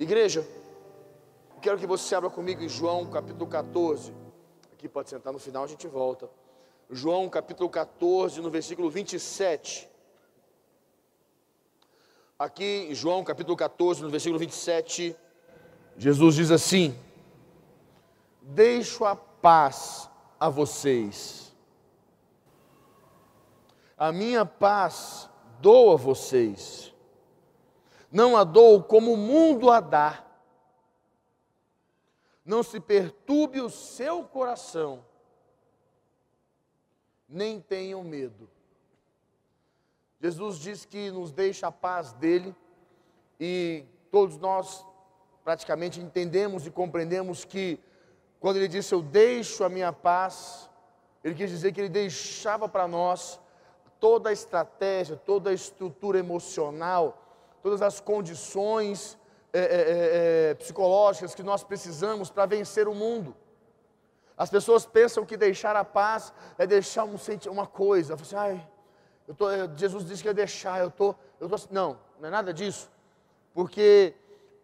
Igreja, quero que você abra comigo em João capítulo 14. Aqui pode sentar no final, a gente volta. João capítulo 14, no versículo 27. Aqui em João capítulo 14, no versículo 27, Jesus diz assim: Deixo a paz a vocês, a minha paz dou a vocês, não a dou como o mundo a dá. Não se perturbe o seu coração, nem tenham medo. Jesus diz que nos deixa a paz dele e todos nós praticamente entendemos e compreendemos que quando ele disse eu deixo a minha paz, ele quis dizer que ele deixava para nós toda a estratégia, toda a estrutura emocional, todas as condições é, é, psicológicas que nós precisamos para vencer o mundo. As pessoas pensam que deixar a paz é deixar um, uma coisa. Assim, Ai, eu tô, Jesus disse que ia deixar, eu tô, eu tô. Não, não é nada disso. Porque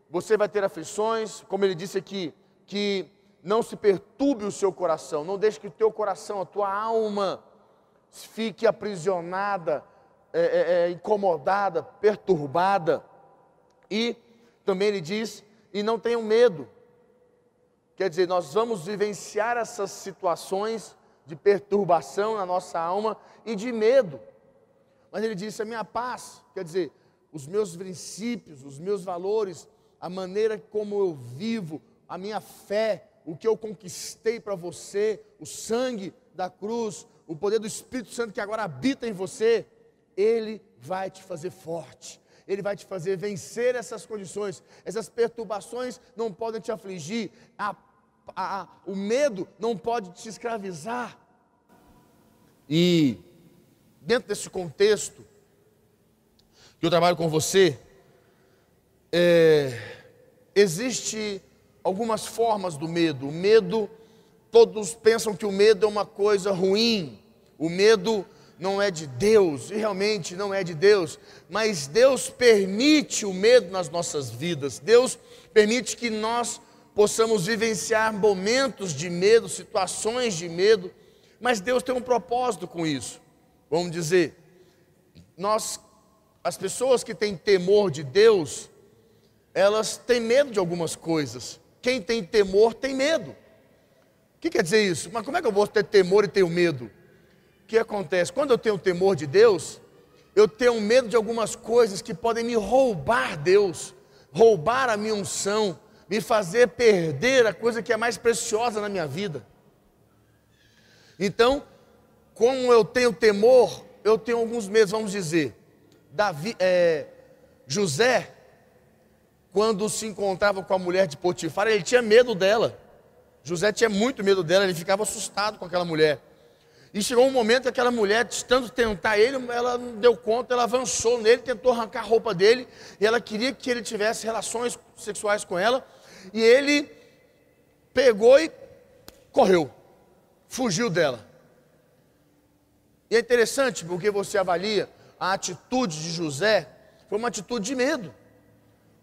você vai ter aflições, como ele disse aqui, que não se perturbe o seu coração, não deixe que o teu coração, a tua alma, fique aprisionada, é, é, é, incomodada, perturbada. E também ele diz: e não tenham medo. Quer dizer, nós vamos vivenciar essas situações de perturbação na nossa alma e de medo. Mas ele disse: a minha paz, quer dizer, os meus princípios, os meus valores, a maneira como eu vivo, a minha fé, o que eu conquistei para você, o sangue da cruz, o poder do Espírito Santo que agora habita em você, ele vai te fazer forte. Ele vai te fazer vencer essas condições, essas perturbações não podem te afligir, a, a, a, o medo não pode te escravizar. E dentro desse contexto que eu trabalho com você, é, existe algumas formas do medo. O medo, todos pensam que o medo é uma coisa ruim. O medo não é de Deus, e realmente não é de Deus, mas Deus permite o medo nas nossas vidas. Deus permite que nós possamos vivenciar momentos de medo, situações de medo, mas Deus tem um propósito com isso. Vamos dizer, nós as pessoas que têm temor de Deus, elas têm medo de algumas coisas. Quem tem temor tem medo. O que quer dizer isso? Mas como é que eu vou ter temor e tenho medo? Que acontece? Quando eu tenho temor de Deus, eu tenho medo de algumas coisas que podem me roubar Deus, roubar a minha unção, me fazer perder a coisa que é mais preciosa na minha vida. Então, como eu tenho temor, eu tenho alguns medos, vamos dizer. Davi, é, José quando se encontrava com a mulher de Potifar, ele tinha medo dela. José tinha muito medo dela, ele ficava assustado com aquela mulher. E chegou um momento que aquela mulher, tanto tentar ele, ela não deu conta, ela avançou nele, tentou arrancar a roupa dele, e ela queria que ele tivesse relações sexuais com ela, e ele pegou e correu, fugiu dela. E é interessante porque você avalia a atitude de José, foi uma atitude de medo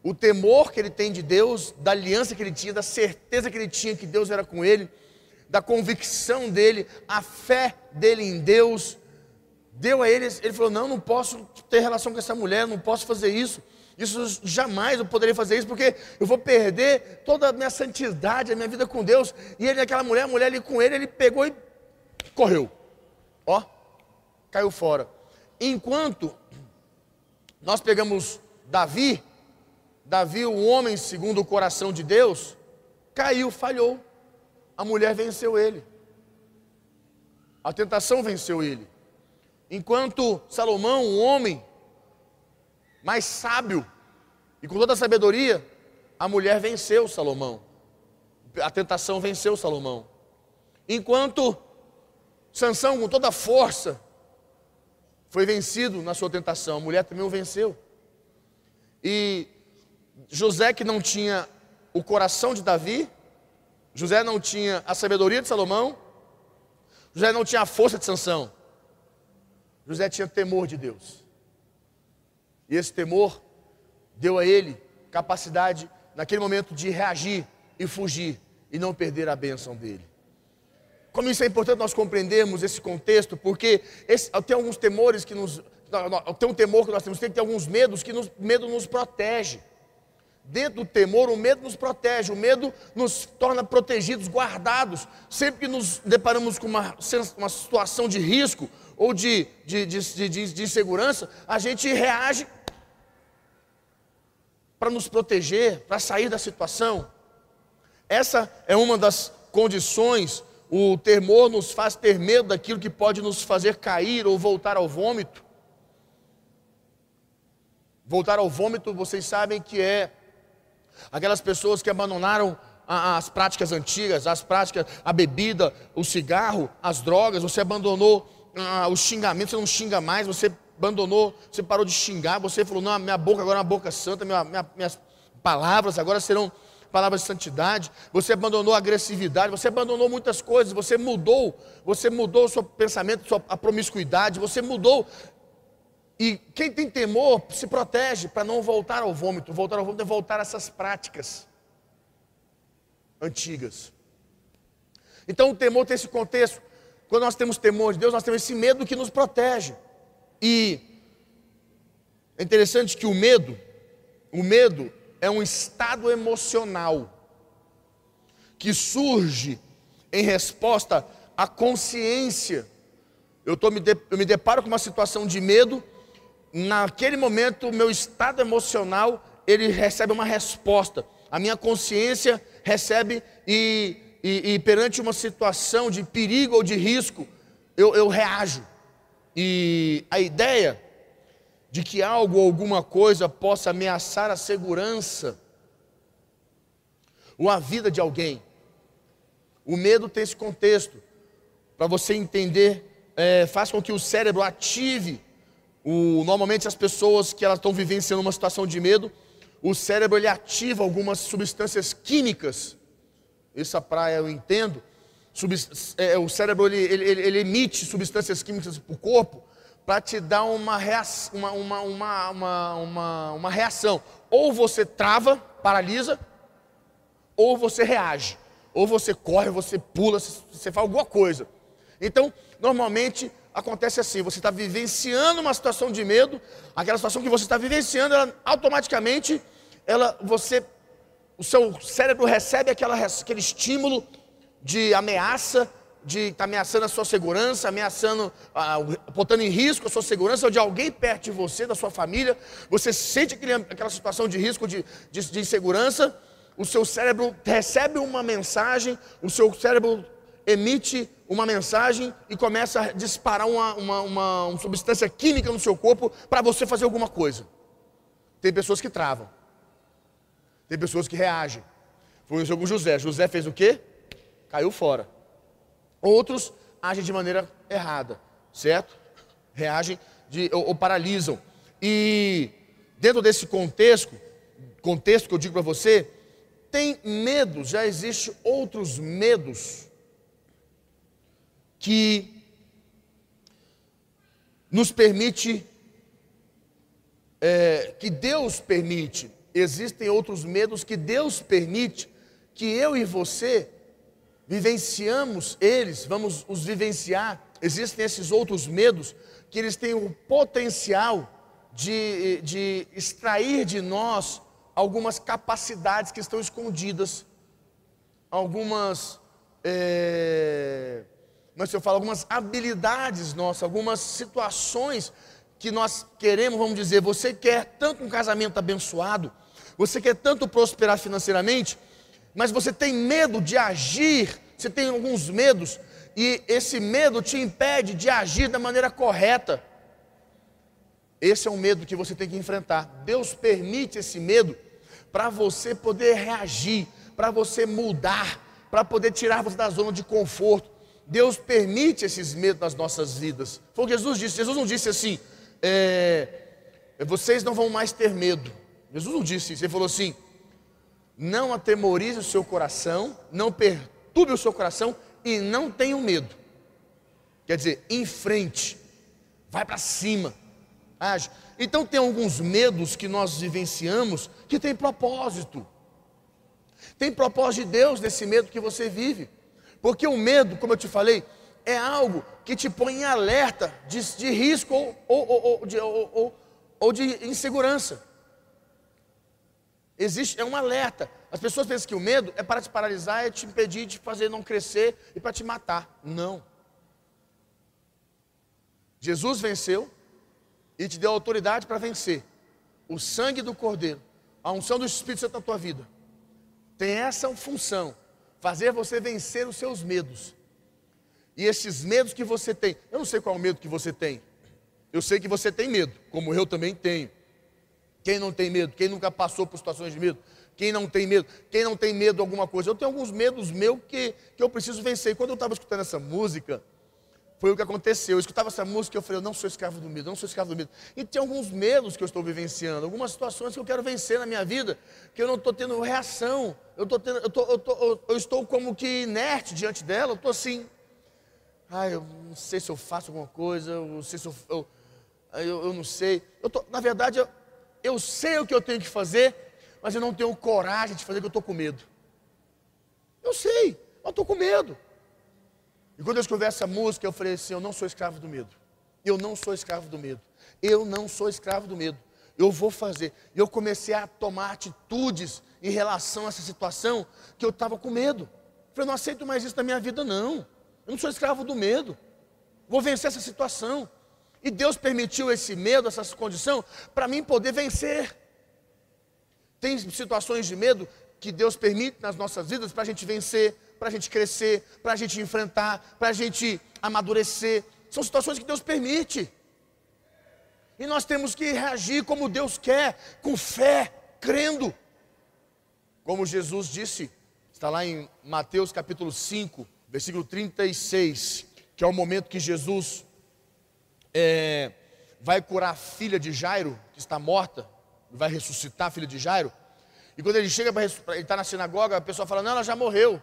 o temor que ele tem de Deus, da aliança que ele tinha, da certeza que ele tinha que Deus era com ele, da convicção dele, a fé dele em Deus, deu a ele, ele falou: Não, não posso ter relação com essa mulher, não posso fazer isso. Isso jamais eu poderia fazer isso, porque eu vou perder toda a minha santidade, a minha vida com Deus. E ele, aquela mulher, a mulher ali com ele, ele pegou e correu. Ó, caiu fora. Enquanto nós pegamos Davi, Davi, o homem segundo o coração de Deus, caiu, falhou. A mulher venceu ele. A tentação venceu ele. Enquanto Salomão, um homem mais sábio e com toda a sabedoria, a mulher venceu Salomão. A tentação venceu Salomão. Enquanto Sansão, com toda a força, foi vencido na sua tentação, a mulher também o venceu. E José que não tinha o coração de Davi, José não tinha a sabedoria de Salomão, José não tinha a força de Sansão. José tinha temor de Deus. E esse temor deu a ele capacidade naquele momento de reagir e fugir e não perder a bênção dele. Como isso é importante nós compreendermos esse contexto, porque esse, tem alguns temores que nos. Tem um temor que nós temos, tem que ter alguns medos que nos, medo nos protege. Dentro do temor, o medo nos protege, o medo nos torna protegidos, guardados. Sempre que nos deparamos com uma, uma situação de risco ou de, de, de, de, de insegurança, a gente reage para nos proteger, para sair da situação. Essa é uma das condições. O temor nos faz ter medo daquilo que pode nos fazer cair ou voltar ao vômito. Voltar ao vômito, vocês sabem que é aquelas pessoas que abandonaram as práticas antigas, as práticas, a bebida, o cigarro, as drogas, você abandonou ah, os xingamentos, você não xinga mais, você abandonou, você parou de xingar, você falou, não, minha boca agora é uma boca santa, minha, minha, minhas palavras agora serão palavras de santidade, você abandonou a agressividade, você abandonou muitas coisas, você mudou, você mudou o seu pensamento, a promiscuidade, você mudou. E quem tem temor se protege para não voltar ao vômito. Voltar ao vômito é voltar a essas práticas antigas. Então o temor tem esse contexto. Quando nós temos temor de Deus, nós temos esse medo que nos protege. E é interessante que o medo, o medo é um estado emocional que surge em resposta à consciência. Eu, tô, me eu me deparo com uma situação de medo, naquele momento o meu estado emocional ele recebe uma resposta. A minha consciência recebe e, e, e perante uma situação de perigo ou de risco, eu, eu reajo. E a ideia de que algo ou alguma coisa possa ameaçar a segurança ou a vida de alguém. O medo tem esse contexto. Para você entender, é, faz com que o cérebro ative. O, normalmente as pessoas que elas estão vivenciando uma situação de medo, o cérebro ele ativa algumas substâncias químicas. Essa praia eu entendo é, o cérebro ele, ele, ele, emite substâncias químicas para o corpo para te dar uma, reação, uma, uma, uma, uma, uma reação. Ou você trava, paralisa, ou você reage. Ou você corre, você pula, você faz alguma coisa. Então, normalmente acontece assim: você está vivenciando uma situação de medo, aquela situação que você está vivenciando, ela automaticamente, ela, você, o seu cérebro recebe aquela, aquele estímulo de ameaça, de estar tá ameaçando a sua segurança, ameaçando, ah, botando em risco a sua segurança ou de alguém perto de você, da sua família, você sente aquele, aquela situação de risco, de, de, de insegurança, o seu cérebro recebe uma mensagem, o seu cérebro emite uma mensagem e começa a disparar uma, uma, uma, uma substância química no seu corpo para você fazer alguma coisa. Tem pessoas que travam, tem pessoas que reagem. Foi isso com José. José fez o quê? caiu fora. Outros agem de maneira errada, certo? Reagem de, ou, ou paralisam. E dentro desse contexto, contexto que eu digo para você, tem medos, já existem outros medos que nos permite, é, que Deus permite. Existem outros medos que Deus permite que eu e você vivenciamos eles, vamos os vivenciar. Existem esses outros medos que eles têm o potencial de, de extrair de nós algumas capacidades que estão escondidas, algumas, é, mas se eu falo, algumas habilidades nossas, algumas situações que nós queremos, vamos dizer, você quer tanto um casamento abençoado, você quer tanto prosperar financeiramente, mas você tem medo de agir, você tem alguns medos, e esse medo te impede de agir da maneira correta. Esse é um medo que você tem que enfrentar. Deus permite esse medo para você poder reagir, para você mudar, para poder tirar você da zona de conforto. Deus permite esses medos nas nossas vidas. Foi o que Jesus disse. Jesus não disse assim: é, vocês não vão mais ter medo. Jesus não disse isso. Ele falou assim: não atemorize o seu coração, não perturbe o seu coração e não tenha medo. Quer dizer, em frente, vai para cima, age. Então tem alguns medos que nós vivenciamos que tem propósito. Tem propósito de Deus nesse medo que você vive. Porque o medo, como eu te falei, é algo que te põe em alerta de, de risco ou, ou, ou, de, ou, de insegurança. Existe, é um alerta. As pessoas pensam que o medo é para te paralisar, é te impedir de fazer não crescer e para te matar. Não. Jesus venceu e te deu autoridade para vencer. O sangue do Cordeiro, a unção do Espírito Santo na tua vida, tem essa função, fazer você vencer os seus medos. E esses medos que você tem, eu não sei qual é o medo que você tem. Eu sei que você tem medo, como eu também tenho. Quem não tem medo? Quem nunca passou por situações de medo? Quem não tem medo? Quem não tem medo de alguma coisa? Eu tenho alguns medos meus que, que eu preciso vencer. E quando eu estava escutando essa música, foi o que aconteceu. Eu escutava essa música e eu falei, eu não sou escravo do medo, eu não sou escravo do medo. E tem alguns medos que eu estou vivenciando, algumas situações que eu quero vencer na minha vida, que eu não estou tendo reação. Eu, tô tendo, eu, tô, eu, tô, eu estou como que inerte diante dela, eu estou assim. Ah, eu não sei se eu faço alguma coisa, eu não sei se eu. Eu, eu, eu não sei. Eu tô, na verdade, eu, eu sei o que eu tenho que fazer, mas eu não tenho coragem de fazer porque eu estou com medo. Eu sei, mas estou com medo. E quando eu escrevi essa música, eu falei assim: eu não sou escravo do medo. Eu não sou escravo do medo. Eu não sou escravo do medo. Eu vou fazer. E eu comecei a tomar atitudes em relação a essa situação que eu estava com medo. Eu falei, não aceito mais isso na minha vida, não. Eu não sou escravo do medo. Vou vencer essa situação. E Deus permitiu esse medo, essa condição, para mim poder vencer. Tem situações de medo que Deus permite nas nossas vidas para a gente vencer, para a gente crescer, para a gente enfrentar, para a gente amadurecer. São situações que Deus permite. E nós temos que reagir como Deus quer, com fé, crendo. Como Jesus disse, está lá em Mateus capítulo 5, versículo 36, que é o momento que Jesus é, vai curar a filha de Jairo, que está morta, vai ressuscitar a filha de Jairo. E quando ele chega para ele está na sinagoga, a pessoa fala: Não, ela já morreu.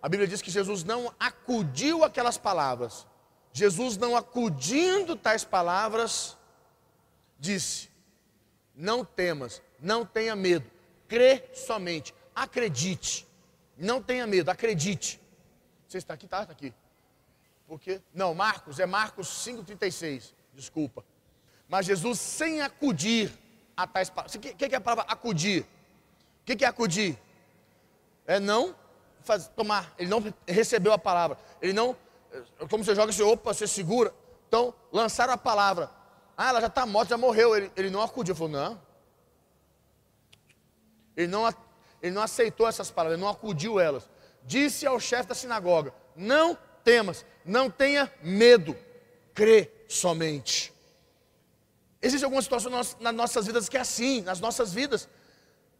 A Bíblia diz que Jesus não acudiu aquelas palavras. Jesus, não acudindo tais palavras, disse: Não temas, não tenha medo, crê somente, acredite. Não tenha medo, acredite. Você está aqui? Está, está aqui. Por quê? Não, Marcos, é Marcos 5,36. Desculpa. Mas Jesus, sem acudir a tais palavras. O que, que é a palavra acudir? O que, que é acudir? É não faz, tomar. Ele não recebeu a palavra. Ele não. Como você joga, você opa, você segura. Então, lançaram a palavra. Ah, ela já está morta, já morreu. Ele, ele não acudiu. Falou, não. Ele não, ele não aceitou essas palavras, ele não acudiu elas. Disse ao chefe da sinagoga: Não temas, não tenha medo, crê somente. Existem algumas situações nas nossas vidas que é assim, nas nossas vidas,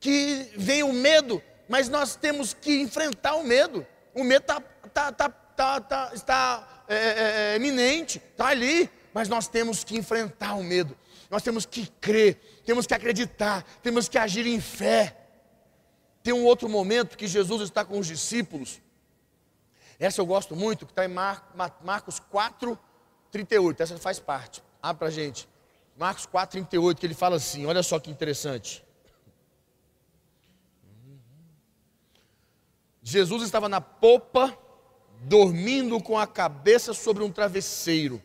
que vem o medo, mas nós temos que enfrentar o medo. O medo tá, tá, tá, tá, tá está é, é, é, eminente, está ali, mas nós temos que enfrentar o medo. Nós temos que crer, temos que acreditar, temos que agir em fé. Tem um outro momento que Jesus está com os discípulos essa eu gosto muito, que está em Mar, Marcos 4, 38. Essa faz parte. Abre para gente. Marcos 4, 38, que ele fala assim: olha só que interessante. Jesus estava na popa, dormindo com a cabeça sobre um travesseiro.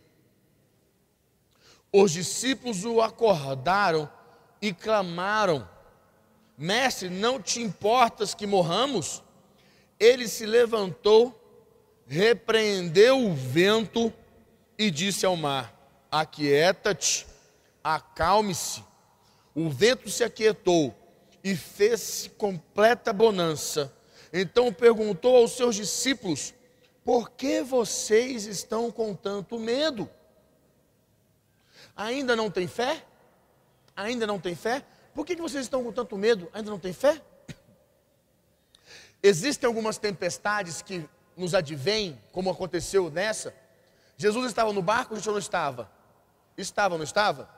Os discípulos o acordaram e clamaram: Mestre, não te importas que morramos? Ele se levantou repreendeu o vento e disse ao mar: Aquieta-te, acalme-se. O vento se aquietou e fez completa bonança. Então perguntou aos seus discípulos: Por que vocês estão com tanto medo? Ainda não tem fé? Ainda não tem fé? Por que vocês estão com tanto medo? Ainda não tem fé? Existem algumas tempestades que nos advém, como aconteceu nessa, Jesus estava no barco, ou não estava? Estava, não estava?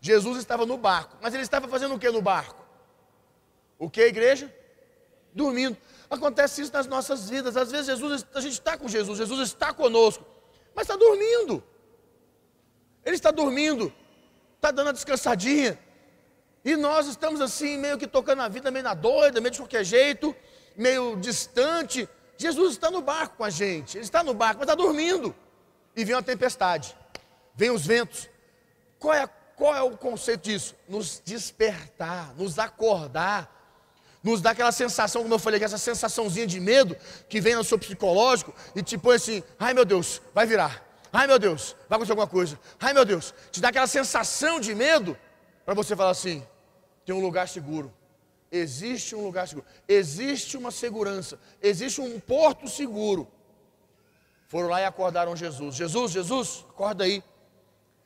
Jesus estava no barco, mas ele estava fazendo o que no barco? O que, igreja? Dormindo. Acontece isso nas nossas vidas. Às vezes Jesus, a gente está com Jesus, Jesus está conosco, mas está dormindo. Ele está dormindo, está dando a descansadinha. E nós estamos assim, meio que tocando a vida, meio na doida, meio de qualquer jeito. meio distante. Jesus está no barco com a gente, ele está no barco, mas está dormindo. E vem uma tempestade, vem os ventos. Qual é, qual é o conceito disso? Nos despertar, nos acordar, nos dá aquela sensação, como eu falei, essa sensaçãozinha de medo que vem no seu psicológico e te põe assim: ai meu Deus, vai virar, ai meu Deus, vai acontecer alguma coisa, ai meu Deus, te dá aquela sensação de medo para você falar assim: tem um lugar seguro. Existe um lugar seguro, existe uma segurança, existe um porto seguro. Foram lá e acordaram Jesus. Jesus, Jesus, acorda aí.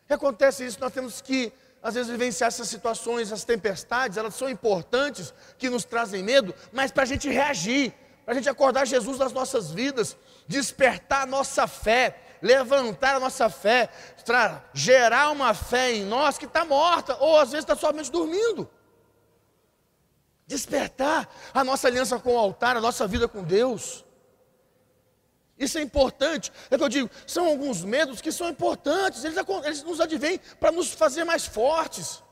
E acontece isso, nós temos que, às vezes, vivenciar essas situações, as tempestades, elas são importantes, que nos trazem medo, mas para a gente reagir, para a gente acordar Jesus nas nossas vidas, despertar a nossa fé, levantar a nossa fé, gerar uma fé em nós que está morta, ou às vezes está somente dormindo. Despertar a nossa aliança com o altar, a nossa vida com Deus. Isso é importante. É que eu digo, são alguns medos que são importantes, eles, eles nos advêm para nos fazer mais fortes.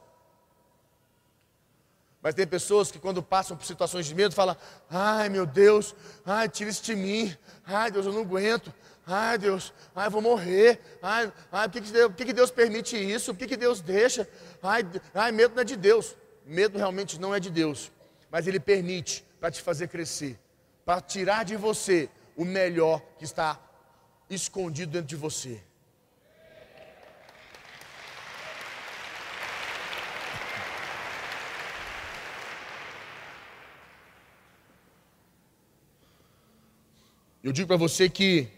Mas tem pessoas que quando passam por situações de medo, falam, ai meu Deus, ai, tira isso de mim, ai Deus, eu não aguento, ai Deus, ai, vou morrer, ai, ai por, que, que, Deus, por que, que Deus permite isso? Por que, que Deus deixa? Ai, ai, medo não é de Deus. Medo realmente não é de Deus mas Ele permite para te fazer crescer, para tirar de você o melhor que está escondido dentro de você. Eu digo para você que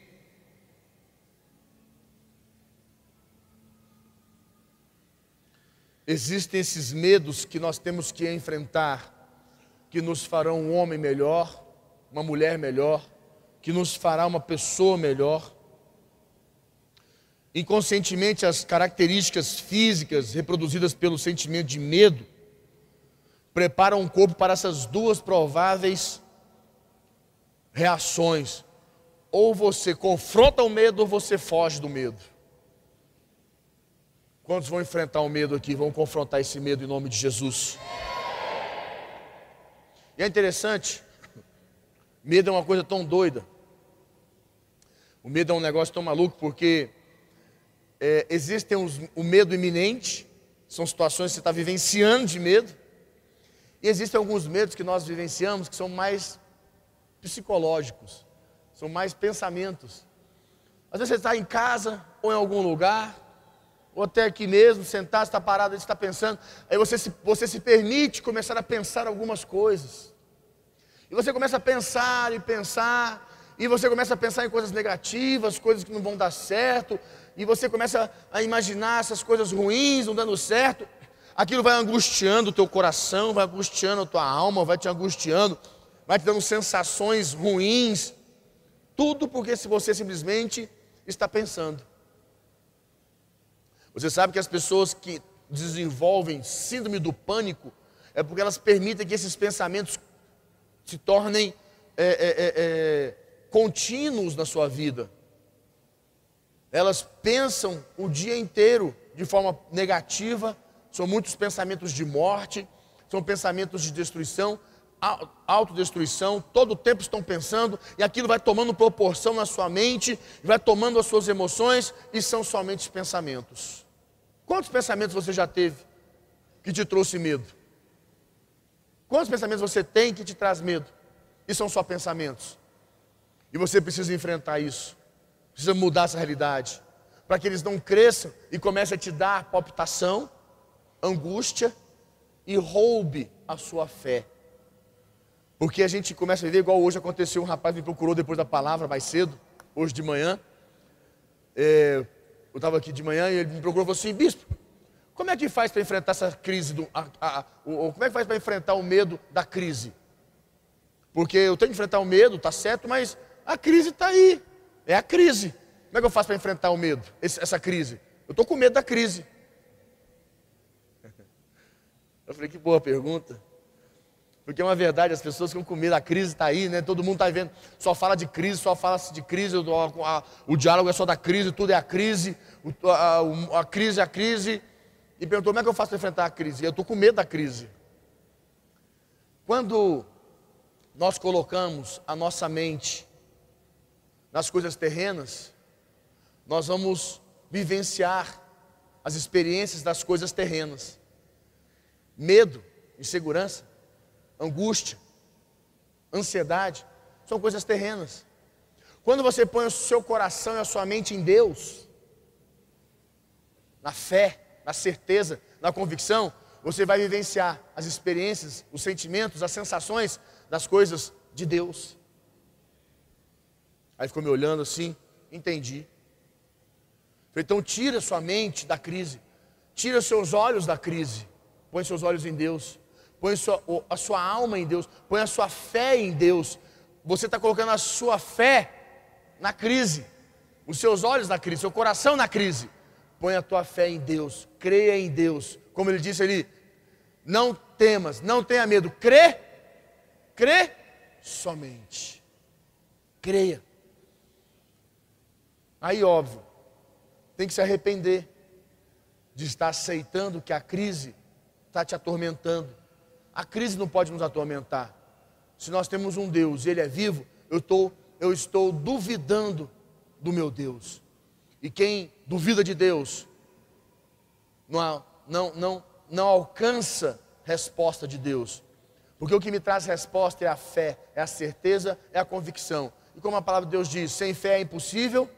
existem esses medos que nós temos que enfrentar que nos farão um homem melhor, uma mulher melhor, que nos fará uma pessoa melhor. Inconscientemente, as características físicas reproduzidas pelo sentimento de medo preparam o corpo para essas duas prováveis reações. Ou você confronta o medo ou você foge do medo. Quantos vão enfrentar o medo aqui? Vão confrontar esse medo em nome de Jesus. E é interessante, medo é uma coisa tão doida. O medo é um negócio tão maluco porque é, existem os, o medo iminente, são situações que você está vivenciando de medo, e existem alguns medos que nós vivenciamos que são mais psicológicos, são mais pensamentos. Às vezes você está em casa ou em algum lugar, ou até aqui mesmo, sentado, está parado, está pensando, aí você se, você se permite começar a pensar algumas coisas. E você começa a pensar e pensar, e você começa a pensar em coisas negativas, coisas que não vão dar certo, e você começa a imaginar essas coisas ruins não dando certo. Aquilo vai angustiando o teu coração, vai angustiando a tua alma, vai te angustiando, vai te dando sensações ruins. Tudo porque se você simplesmente está pensando. Você sabe que as pessoas que desenvolvem síndrome do pânico é porque elas permitem que esses pensamentos se tornem é, é, é, contínuos na sua vida. Elas pensam o dia inteiro de forma negativa, são muitos pensamentos de morte, são pensamentos de destruição, autodestruição, todo o tempo estão pensando, e aquilo vai tomando proporção na sua mente, vai tomando as suas emoções, e são somente pensamentos. Quantos pensamentos você já teve que te trouxe medo? Quantos pensamentos você tem que te traz medo? E são só pensamentos. E você precisa enfrentar isso. Precisa mudar essa realidade. Para que eles não cresçam e comecem a te dar palpitação, angústia e roube a sua fé. Porque a gente começa a viver igual hoje aconteceu. Um rapaz me procurou depois da palavra, mais cedo, hoje de manhã. É, eu estava aqui de manhã e ele me procurou e falou assim: Bispo, como é que faz para enfrentar essa crise? Do, a, a, como é que faz para enfrentar o medo da crise? Porque eu tenho que enfrentar o medo, tá certo, mas a crise está aí. É a crise. Como é que eu faço para enfrentar o medo, essa crise? Eu estou com medo da crise. Eu falei, que boa pergunta. Porque é uma verdade, as pessoas ficam com medo, a crise está aí, né? Todo mundo está vendo, só fala de crise, só fala de crise, o, a, o diálogo é só da crise, tudo é a crise, a, a, a crise é a crise. E perguntou, como é que eu faço para enfrentar a crise? Eu estou com medo da crise. Quando nós colocamos a nossa mente nas coisas terrenas, nós vamos vivenciar as experiências das coisas terrenas. Medo, insegurança, angústia, ansiedade, são coisas terrenas. Quando você põe o seu coração e a sua mente em Deus, na fé, na certeza, na convicção, você vai vivenciar as experiências, os sentimentos, as sensações das coisas de Deus. Aí ficou me olhando assim, entendi. Falei, então tira sua mente da crise, tira seus olhos da crise, põe seus olhos em Deus, põe sua, a sua alma em Deus, põe a sua fé em Deus. Você está colocando a sua fé na crise, os seus olhos na crise, seu coração na crise. Põe a tua fé em Deus, creia em Deus. Como ele disse ali, não temas, não tenha medo, crê, crê somente. Creia. Aí, óbvio, tem que se arrepender de estar aceitando que a crise está te atormentando. A crise não pode nos atormentar. Se nós temos um Deus e Ele é vivo, eu, tô, eu estou duvidando do meu Deus. E quem duvida de Deus não, não, não, não alcança resposta de Deus. Porque o que me traz resposta é a fé, é a certeza, é a convicção. E como a palavra de Deus diz, sem fé é impossível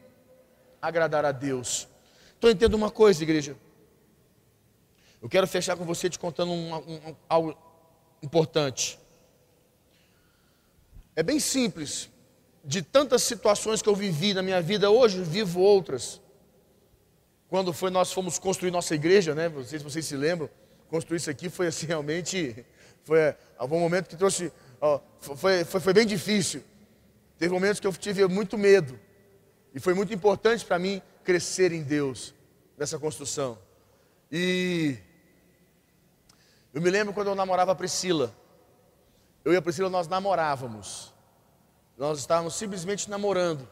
agradar a Deus. Então entenda uma coisa, igreja. Eu quero fechar com você te contando um, um, algo importante. É bem simples. De tantas situações que eu vivi na minha vida, hoje vivo outras. Quando foi nós fomos construir nossa igreja, né? Não sei se vocês se lembram, construir isso aqui foi assim realmente foi algum momento que trouxe ó, foi, foi, foi bem difícil. Teve momentos que eu tive muito medo e foi muito importante para mim crescer em Deus nessa construção. E eu me lembro quando eu namorava a Priscila. Eu e a Priscila nós namorávamos. Nós estávamos simplesmente namorando.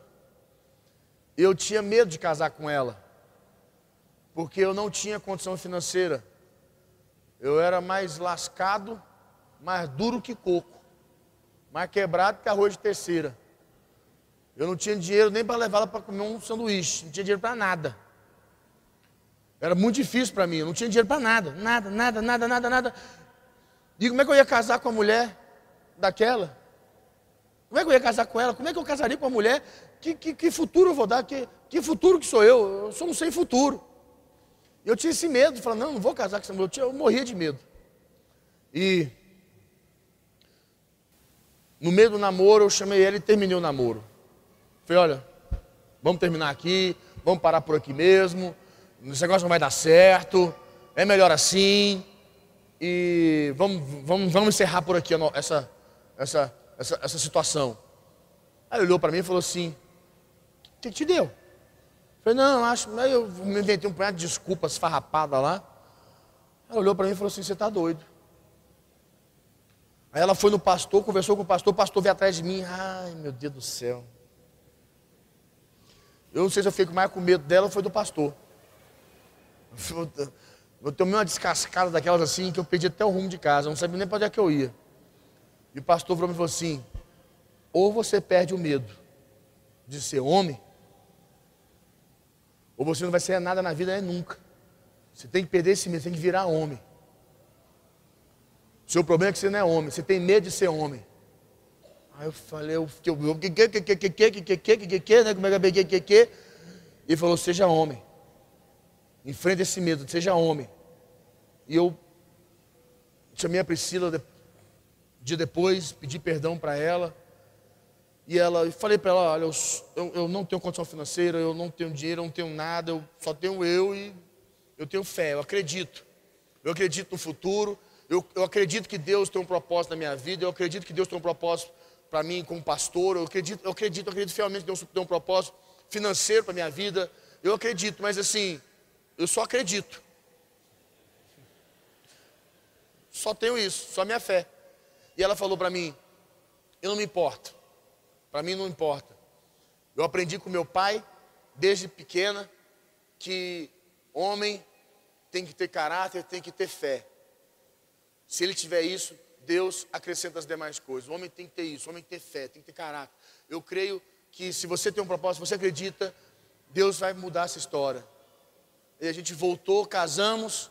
Eu tinha medo de casar com ela, porque eu não tinha condição financeira. Eu era mais lascado, mais duro que coco, mais quebrado que arroz de terceira. Eu não tinha dinheiro nem para levá-la para comer um sanduíche, não tinha dinheiro para nada. Era muito difícil para mim, eu não tinha dinheiro para nada, nada, nada, nada, nada, nada. E como é que eu ia casar com a mulher daquela? Como é que eu ia casar com ela? Como é que eu casaria com a mulher? Que, que, que futuro eu vou dar? Que, que futuro que sou eu? Eu sou um sem futuro. Eu tinha esse medo falar, não, não vou casar com essa mulher. Eu, tinha, eu morria de medo. E no meio do namoro eu chamei ela e terminei o namoro. Falei, olha, vamos terminar aqui, vamos parar por aqui mesmo esse negócio não vai dar certo, é melhor assim, e vamos, vamos, vamos encerrar por aqui essa, essa, essa, essa situação. Aí olhou para mim e falou assim: O que te deu? Eu falei, não, acho. Eu me inventei um punhado de desculpas farrapada lá. Ela olhou para mim e falou assim: Você está doido. Aí ela foi no pastor, conversou com o pastor, o pastor veio atrás de mim. Ai, meu Deus do céu. Eu não sei se eu fiquei mais com medo dela ou foi do pastor. Eu tomei uma descascada daquelas assim que eu perdi até o rumo de casa, não sabia nem para onde é que eu ia. E o pastor falou, falou assim: ou você perde o medo de ser homem, ou você não vai ser nada na vida é nunca. Você tem que perder esse medo, tem que virar homem. O seu problema é que você não é homem, você tem medo de ser homem. Aí eu falei, eu que que que que que que que que que que né? Como é que que que E falou, seja homem. Enfrente esse medo, seja homem. E eu chamei a Priscila de, dia depois, pedi perdão para ela. E ela, e falei para ela, olha, eu, eu, eu, não tenho condição financeira, eu não tenho dinheiro, eu não tenho nada, eu só tenho eu e eu tenho fé, eu acredito. Eu acredito no futuro, eu, eu acredito que Deus tem um propósito na minha vida, eu acredito que Deus tem um propósito para mim como pastor, eu acredito, eu acredito, eu acredito fielmente que Deus tem um propósito financeiro para minha vida. Eu acredito, mas assim, eu só acredito. Só tenho isso, só minha fé. E ela falou para mim: Eu não me importo. Para mim não importa. Eu aprendi com meu pai, desde pequena, que homem tem que ter caráter, tem que ter fé. Se ele tiver isso, Deus acrescenta as demais coisas. O homem tem que ter isso, o homem tem que ter fé, tem que ter caráter. Eu creio que se você tem um propósito, você acredita, Deus vai mudar essa história. E a gente voltou, casamos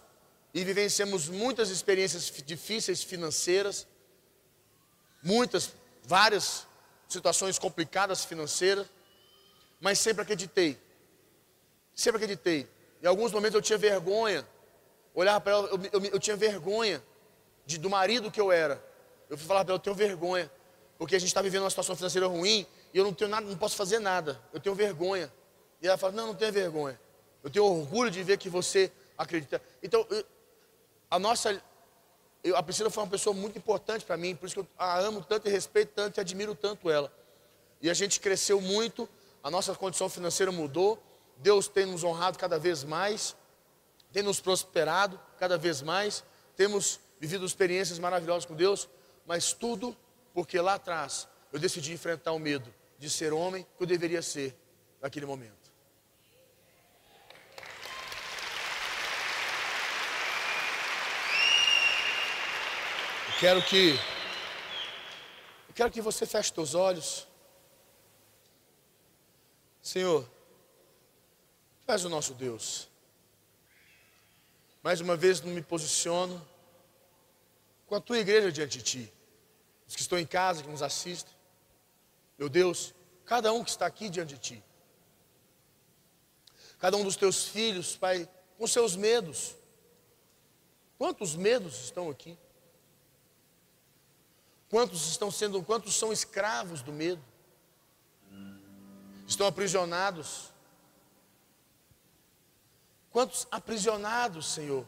e vivenciamos muitas experiências difíceis financeiras, muitas, várias situações complicadas financeiras, mas sempre acreditei. Sempre acreditei. Em alguns momentos eu tinha vergonha, olhava para ela, eu, eu, eu, tinha vergonha de, do marido que eu era. Eu fui falar para ela, eu tenho vergonha, porque a gente está vivendo uma situação financeira ruim e eu não tenho nada, não posso fazer nada. Eu tenho vergonha. E ela fala, não, não tenha vergonha. Eu tenho orgulho de ver que você acredita. Então, a nossa, a Priscila foi uma pessoa muito importante para mim, por isso que eu a amo tanto e respeito tanto e admiro tanto ela. E a gente cresceu muito, a nossa condição financeira mudou, Deus tem nos honrado cada vez mais, tem nos prosperado cada vez mais, temos vivido experiências maravilhosas com Deus, mas tudo porque lá atrás eu decidi enfrentar o medo de ser homem que eu deveria ser naquele momento. Eu quero que eu quero que você feche seus olhos. Senhor, és o nosso Deus. Mais uma vez não me posiciono com a tua igreja diante de ti. Os que estão em casa, que nos assistem. Meu Deus, cada um que está aqui diante de ti. Cada um dos teus filhos, Pai, com seus medos. Quantos medos estão aqui? Quantos estão sendo, quantos são escravos do medo? Estão aprisionados Quantos aprisionados, Senhor?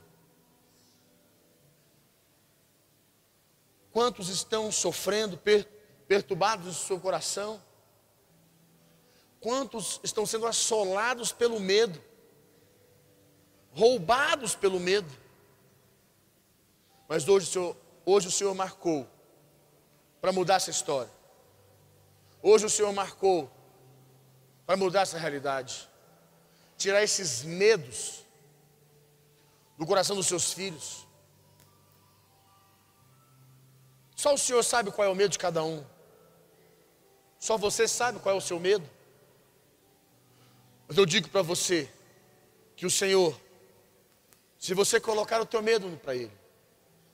Quantos estão sofrendo, per, perturbados no seu coração? Quantos estão sendo assolados pelo medo? Roubados pelo medo? Mas hoje o Senhor, hoje o Senhor marcou para mudar essa história. Hoje o Senhor marcou para mudar essa realidade tirar esses medos do coração dos seus filhos. Só o Senhor sabe qual é o medo de cada um. Só você sabe qual é o seu medo. Mas eu digo para você que o Senhor, se você colocar o teu medo para Ele,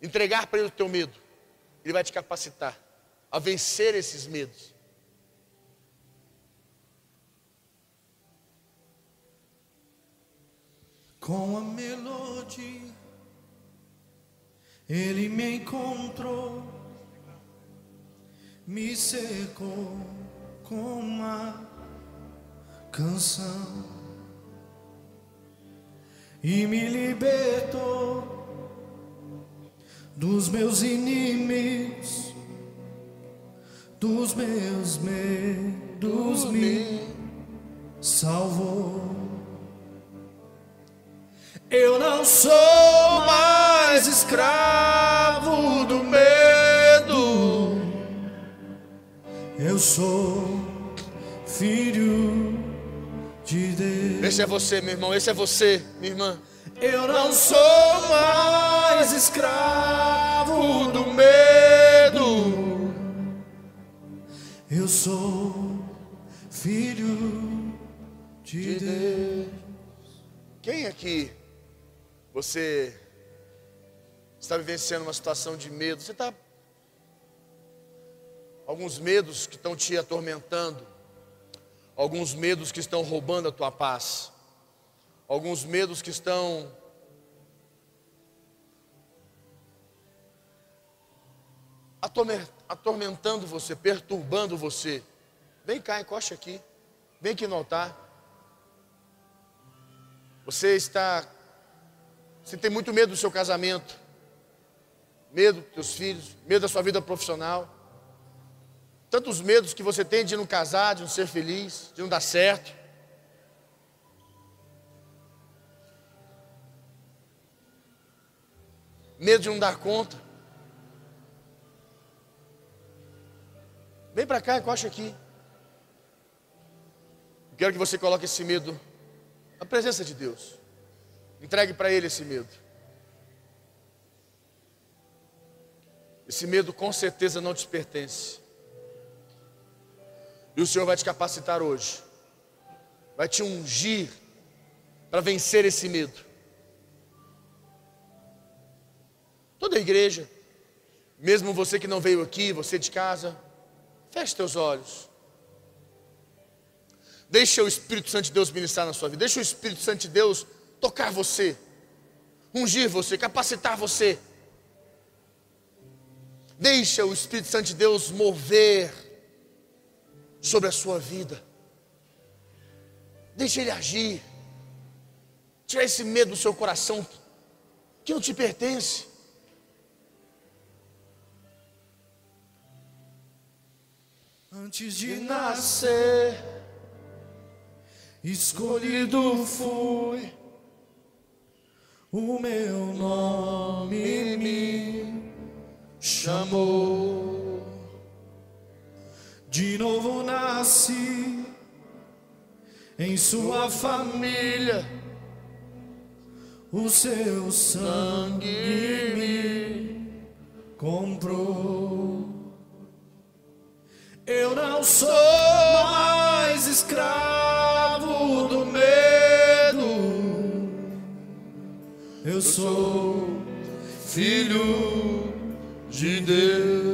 entregar para Ele o teu medo, Ele vai te capacitar a vencer esses medos. Com a melodia, ele me encontrou, me secou com uma canção e me libertou dos meus inimigos, dos meus medos, me salvou. Eu não sou mais escravo do Eu sou filho de Deus. Esse é você, meu irmão. Esse é você, minha irmã. Eu não sou mais escravo do medo. Eu sou filho de Deus. Quem aqui você está vivenciando uma situação de medo, você está. Alguns medos que estão te atormentando, alguns medos que estão roubando a tua paz, alguns medos que estão atormentando você, perturbando você. Vem cá, encoste aqui. Vem aqui no altar. Você está você tem muito medo do seu casamento, medo dos seus filhos, medo da sua vida profissional. Tantos medos que você tem de não casar, de não ser feliz, de não dar certo. Medo de não dar conta. Vem para cá, encosta aqui. quero que você coloque esse medo na presença de Deus. Entregue para Ele esse medo. Esse medo com certeza não te pertence. E o Senhor vai te capacitar hoje, vai te ungir para vencer esse medo. Toda a igreja, mesmo você que não veio aqui, você de casa, feche teus olhos. Deixa o Espírito Santo de Deus ministrar na sua vida. Deixa o Espírito Santo de Deus tocar você, ungir você, capacitar você. Deixa o Espírito Santo de Deus mover sobre a sua vida. Deixa ele agir. Tira esse medo do seu coração que não te pertence. Antes de nascer, escolhido fui, o meu nome me chamou. De novo nasci em sua família, o seu sangue me comprou. Eu não sou mais escravo do medo. Eu sou filho de Deus.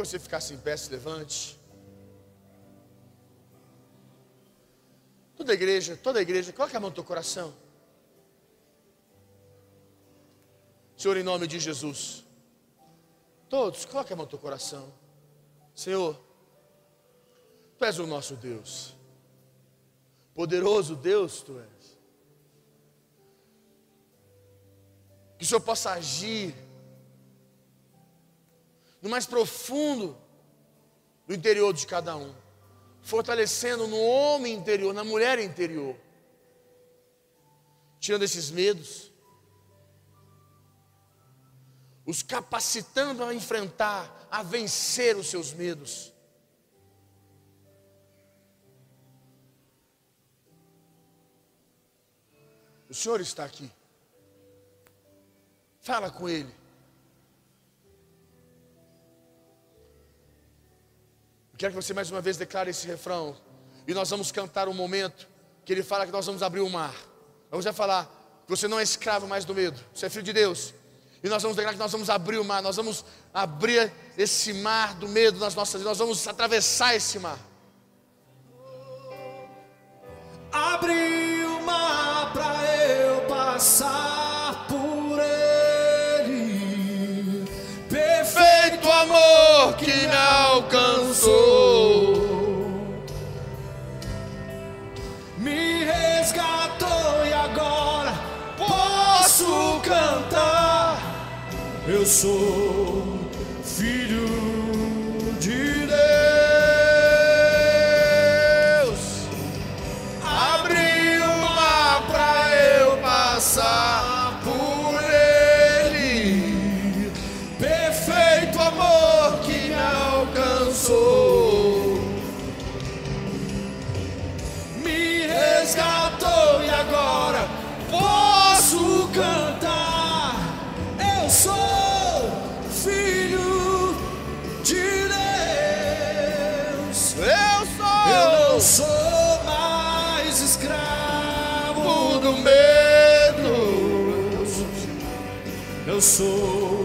Que você ficasse em pé, se levante. Toda a igreja, toda a igreja, coloque a mão no teu coração. Senhor, em nome de Jesus. Todos, coloque a mão no teu coração. Senhor, Tu és o nosso Deus. Poderoso Deus Tu és. Que o Senhor possa agir no mais profundo do interior de cada um, fortalecendo no homem interior, na mulher interior, tirando esses medos, os capacitando a enfrentar, a vencer os seus medos. O Senhor está aqui. Fala com Ele. Quero que você mais uma vez declare esse refrão. E nós vamos cantar um momento que ele fala que nós vamos abrir o mar. Vamos já falar que você não é escravo mais do medo. Você é filho de Deus. E nós vamos declarar que nós vamos abrir o mar. Nós vamos abrir esse mar do medo nas nossas vidas. Nós vamos atravessar esse mar. Abri sou Eu sou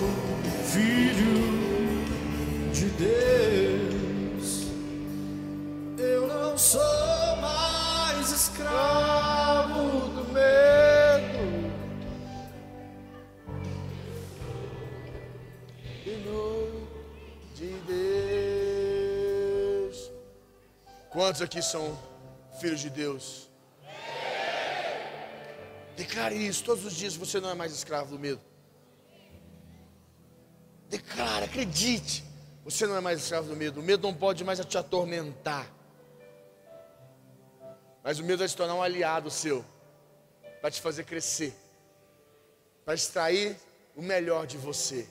filho de Deus. Eu não sou mais escravo do medo. Filho de Deus. Quantos aqui são filhos de Deus? Declare isso todos os dias. Você não é mais escravo do medo. Declara, acredite. Você não é mais escravo do medo. O medo não pode mais te atormentar. Mas o medo vai se tornar um aliado seu. Vai te fazer crescer. Vai extrair o melhor de você.